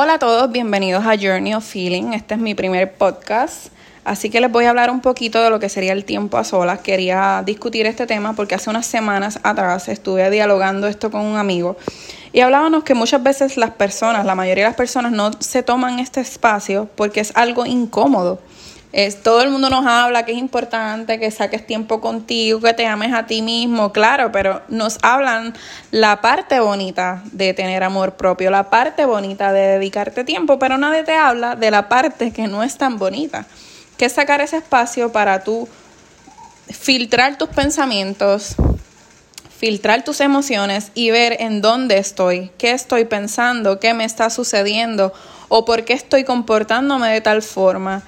Hola a todos, bienvenidos a Journey of Feeling. Este es mi primer podcast, así que les voy a hablar un poquito de lo que sería el tiempo a solas. Quería discutir este tema porque hace unas semanas atrás estuve dialogando esto con un amigo y hablábamos que muchas veces las personas, la mayoría de las personas no se toman este espacio porque es algo incómodo. Es, todo el mundo nos habla que es importante que saques tiempo contigo, que te ames a ti mismo, claro, pero nos hablan la parte bonita de tener amor propio, la parte bonita de dedicarte tiempo, pero nadie te habla de la parte que no es tan bonita, que es sacar ese espacio para tú filtrar tus pensamientos, filtrar tus emociones y ver en dónde estoy, qué estoy pensando, qué me está sucediendo o por qué estoy comportándome de tal forma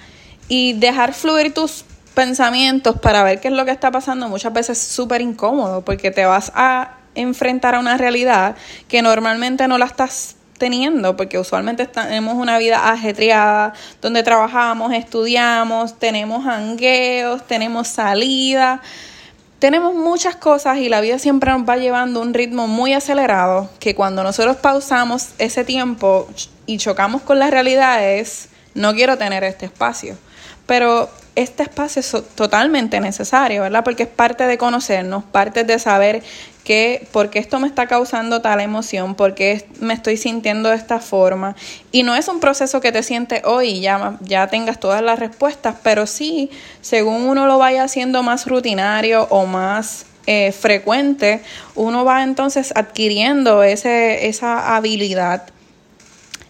y dejar fluir tus pensamientos para ver qué es lo que está pasando muchas veces es súper incómodo porque te vas a enfrentar a una realidad que normalmente no la estás teniendo, porque usualmente tenemos una vida ajetreada, donde trabajamos, estudiamos, tenemos hangueos, tenemos salida, tenemos muchas cosas y la vida siempre nos va llevando un ritmo muy acelerado, que cuando nosotros pausamos ese tiempo y chocamos con la realidad es, no quiero tener este espacio pero este espacio es totalmente necesario, ¿verdad? Porque es parte de conocernos, parte de saber que, por qué esto me está causando tal emoción, por qué me estoy sintiendo de esta forma. Y no es un proceso que te sientes hoy y ya, ya tengas todas las respuestas, pero sí, según uno lo vaya haciendo más rutinario o más eh, frecuente, uno va entonces adquiriendo ese, esa habilidad.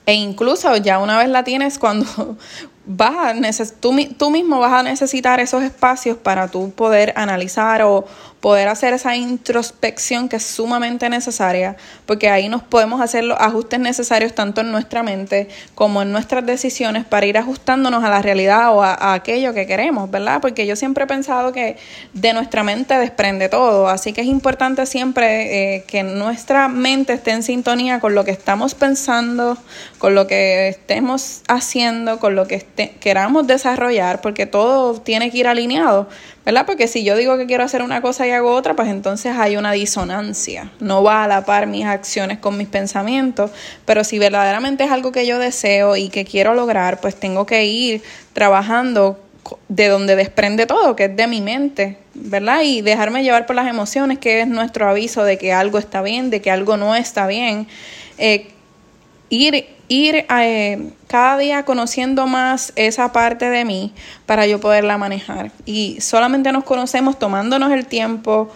E incluso ya una vez la tienes cuando, vas a tú, tú mismo vas a necesitar esos espacios para tú poder analizar o poder hacer esa introspección que es sumamente necesaria, porque ahí nos podemos hacer los ajustes necesarios tanto en nuestra mente como en nuestras decisiones para ir ajustándonos a la realidad o a, aquello que queremos, ¿verdad? Porque yo siempre he pensado que de nuestra mente desprende todo, así que es importante siempre eh, que nuestra mente esté en sintonía con lo que estamos pensando, con lo que estemos haciendo, con lo que queramos desarrollar, porque todo tiene que ir alineado ¿verdad? Porque si yo digo que quiero hacer una cosa y hago otra, pues entonces hay una disonancia. No va a la par mis acciones con mis pensamientos, pero si verdaderamente es algo que yo deseo y que quiero lograr, pues tengo que ir trabajando de donde desprende todo, que es de mi mente, ¿verdad? Y dejarme llevar por las emociones, que es nuestro aviso de que algo está bien, de que algo no está bien. Eh, ir, ir eh, cada día conociendo más esa parte de mí para yo poderla manejar. Y solamente nos conocemos tomándonos el tiempo,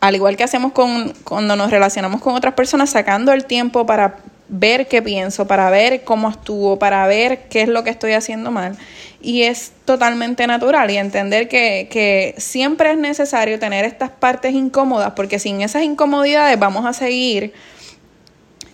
al igual que hacemos con, cuando nos relacionamos con otras personas, sacando el tiempo para ver qué pienso, para ver cómo actúo, para ver qué es lo que estoy haciendo mal. Y es totalmente natural y entender que, que siempre es necesario tener estas partes incómodas, porque sin esas incomodidades vamos a seguir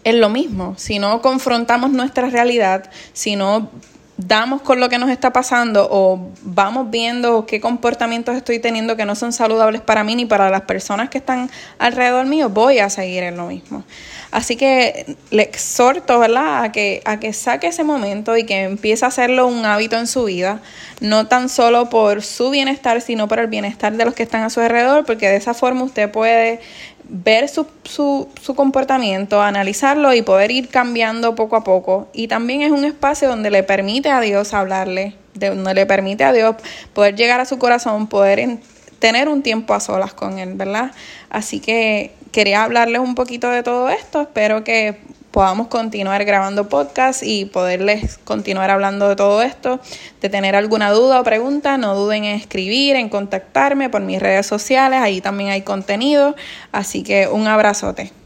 es lo mismo. Si no confrontamos nuestra realidad, si no damos con lo que nos está pasando o vamos viendo qué comportamientos estoy teniendo que no son saludables para mí ni para las personas que están alrededor mío, voy a seguir en lo mismo. Así que le exhorto, ¿verdad?, a que, a que saque ese momento y que empiece a hacerlo un hábito en su vida, no tan solo por su bienestar, sino por el bienestar de los que están a su alrededor, porque de esa forma usted puede ver su, su, su, comportamiento, analizarlo y poder ir cambiando poco a poco. Y también es un espacio donde le permite a Dios hablarle, donde le permite a Dios poder llegar a su corazón, poder tener un tiempo a solas con Él, ¿verdad? Así que quería hablarles un poquito de todo esto. Espero que podamos continuar grabando podcast y poderles continuar hablando de todo esto. De tener alguna duda o pregunta, no duden en escribir, en contactarme por mis redes sociales, ahí también hay contenido. Así que un abrazote.